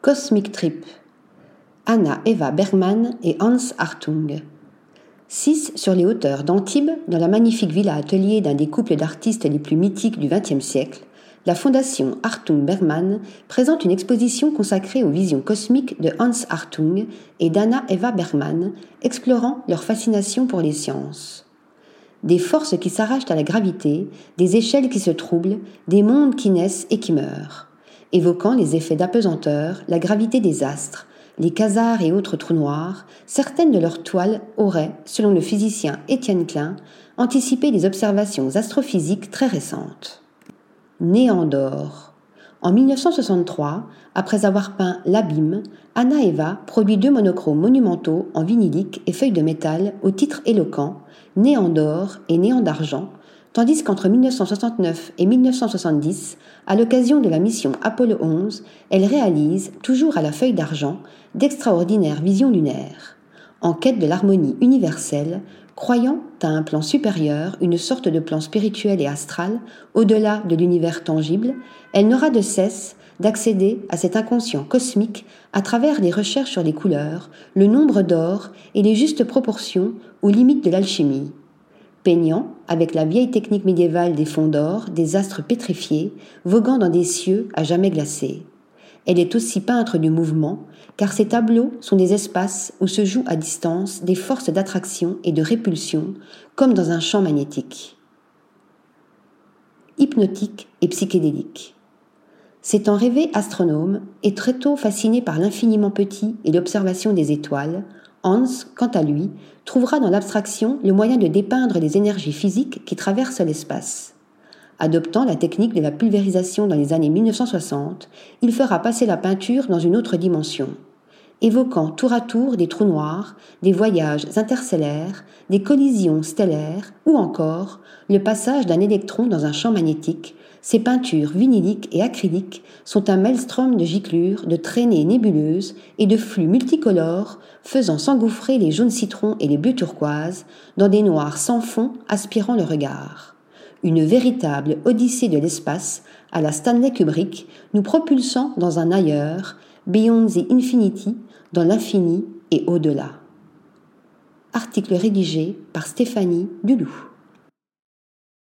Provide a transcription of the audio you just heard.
Cosmic Trip. Anna Eva Bergman et Hans Hartung. 6 sur les hauteurs d'Antibes, dans la magnifique villa atelier d'un des couples d'artistes les plus mythiques du XXe siècle, la fondation Hartung Bergman présente une exposition consacrée aux visions cosmiques de Hans Hartung et d'Anna Eva Bergman, explorant leur fascination pour les sciences. Des forces qui s'arrachent à la gravité, des échelles qui se troublent, des mondes qui naissent et qui meurent, évoquant les effets d'apesanteur, la gravité des astres, les quasars et autres trous noirs, certaines de leurs toiles auraient, selon le physicien Étienne Klein, anticipé des observations astrophysiques très récentes. Néandor. En 1963, après avoir peint L'Abîme, Anna Eva produit deux monochromes monumentaux en vinylique et feuilles de métal au titre éloquent Néandor et Néant d'argent, tandis qu'entre 1969 et 1970, à l'occasion de la mission Apollo 11, elle réalise, toujours à la feuille d'argent, d'extraordinaires visions lunaires. En quête de l'harmonie universelle, croyant à un plan supérieur, une sorte de plan spirituel et astral, au-delà de l'univers tangible, elle n'aura de cesse d'accéder à cet inconscient cosmique à travers les recherches sur les couleurs, le nombre d'or et les justes proportions aux limites de l'alchimie. Avec la vieille technique médiévale des fonds d'or, des astres pétrifiés, voguant dans des cieux à jamais glacés. Elle est aussi peintre du mouvement, car ses tableaux sont des espaces où se jouent à distance des forces d'attraction et de répulsion, comme dans un champ magnétique. Hypnotique et psychédélique. S'étant rêvé astronome et très tôt fasciné par l'infiniment petit et l'observation des étoiles, Hans, quant à lui, trouvera dans l'abstraction le moyen de dépeindre les énergies physiques qui traversent l'espace. Adoptant la technique de la pulvérisation dans les années 1960, il fera passer la peinture dans une autre dimension, évoquant tour à tour des trous noirs, des voyages interstellaires, des collisions stellaires ou encore le passage d'un électron dans un champ magnétique, ces peintures vinyliques et acryliques sont un maelstrom de giclures, de traînées nébuleuses et de flux multicolores faisant s'engouffrer les jaunes citrons et les bleus turquoises dans des noirs sans fond aspirant le regard. Une véritable odyssée de l'espace à la Stanley Kubrick, nous propulsant dans un ailleurs, beyond the infinity, dans l'infini et au-delà. Article rédigé par Stéphanie Dulou.